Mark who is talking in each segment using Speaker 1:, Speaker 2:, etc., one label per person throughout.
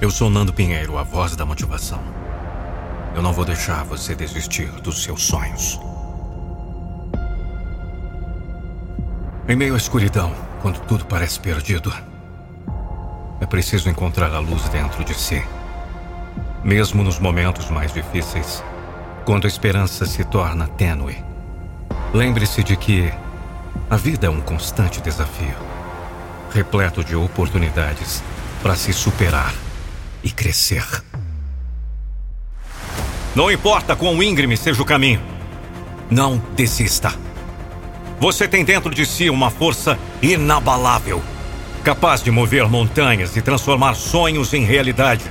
Speaker 1: Eu sou Nando Pinheiro, a voz da motivação. Eu não vou deixar você desistir dos seus sonhos. Em meio à escuridão, quando tudo parece perdido, é preciso encontrar a luz dentro de si. Mesmo nos momentos mais difíceis, quando a esperança se torna tênue, lembre-se de que a vida é um constante desafio, repleto de oportunidades para se superar e crescer. Não importa quão íngreme seja o caminho, não desista. Você tem dentro de si uma força inabalável, capaz de mover montanhas e transformar sonhos em realidade.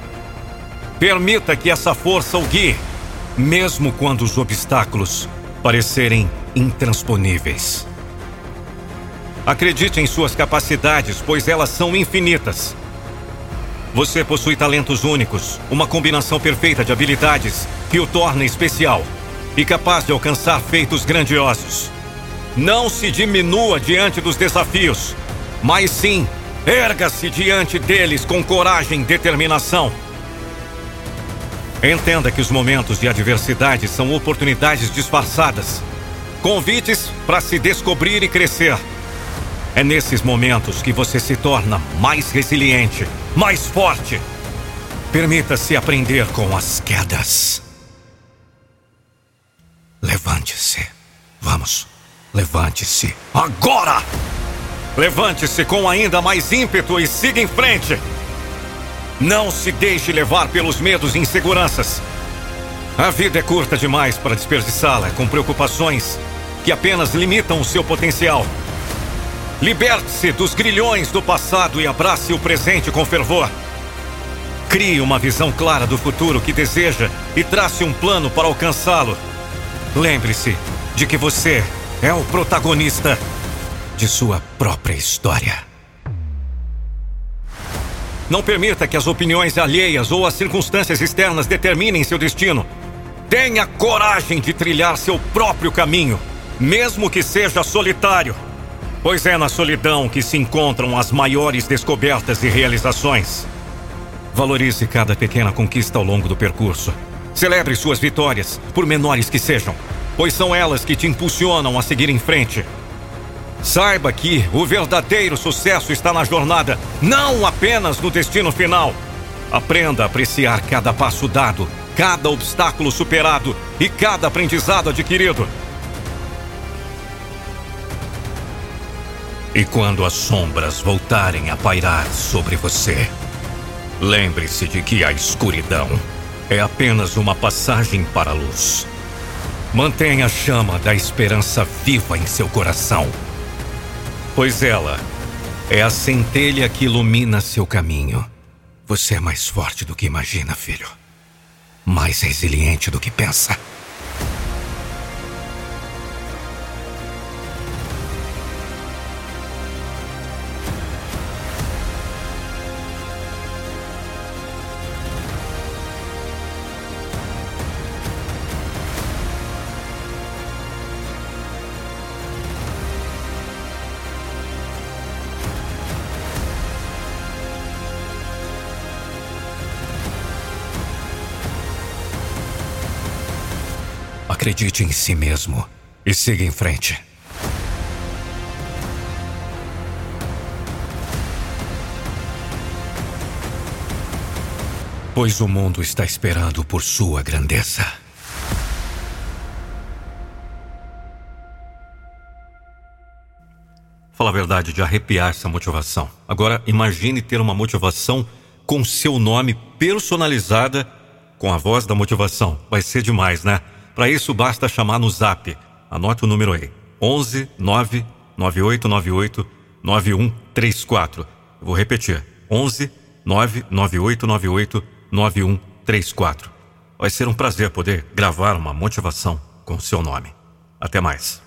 Speaker 1: Permita que essa força o guie, mesmo quando os obstáculos parecerem intransponíveis. Acredite em suas capacidades, pois elas são infinitas. Você possui talentos únicos, uma combinação perfeita de habilidades que o torna especial e capaz de alcançar feitos grandiosos. Não se diminua diante dos desafios, mas sim erga-se diante deles com coragem e determinação. Entenda que os momentos de adversidade são oportunidades disfarçadas, convites para se descobrir e crescer. É nesses momentos que você se torna mais resiliente, mais forte. Permita-se aprender com as quedas. Levante-se. Vamos. Levante-se agora! Levante-se com ainda mais ímpeto e siga em frente! Não se deixe levar pelos medos e inseguranças. A vida é curta demais para desperdiçá-la com preocupações que apenas limitam o seu potencial. Liberte-se dos grilhões do passado e abrace o presente com fervor. Crie uma visão clara do futuro que deseja e trace um plano para alcançá-lo. Lembre-se de que você é o protagonista de sua própria história. Não permita que as opiniões alheias ou as circunstâncias externas determinem seu destino. Tenha coragem de trilhar seu próprio caminho, mesmo que seja solitário. Pois é na solidão que se encontram as maiores descobertas e realizações. Valorize cada pequena conquista ao longo do percurso. Celebre suas vitórias, por menores que sejam pois são elas que te impulsionam a seguir em frente. Saiba que o verdadeiro sucesso está na jornada, não apenas no destino final. Aprenda a apreciar cada passo dado, cada obstáculo superado e cada aprendizado adquirido. E quando as sombras voltarem a pairar sobre você, lembre-se de que a escuridão é apenas uma passagem para a luz. Mantenha a chama da esperança viva em seu coração, pois ela é a centelha que ilumina seu caminho. Você é mais forte do que imagina, filho. Mais resiliente do que pensa. Acredite em si mesmo e siga em frente. Pois o mundo está esperando por sua grandeza. Fala a verdade, de arrepiar essa motivação. Agora, imagine ter uma motivação com seu nome personalizada com a voz da motivação. Vai ser demais, né? Para isso, basta chamar no zap. Anote o número aí: 11 9 9898 9134. Vou repetir: 11 9 9898 9134. Vai ser um prazer poder gravar uma motivação com seu nome. Até mais.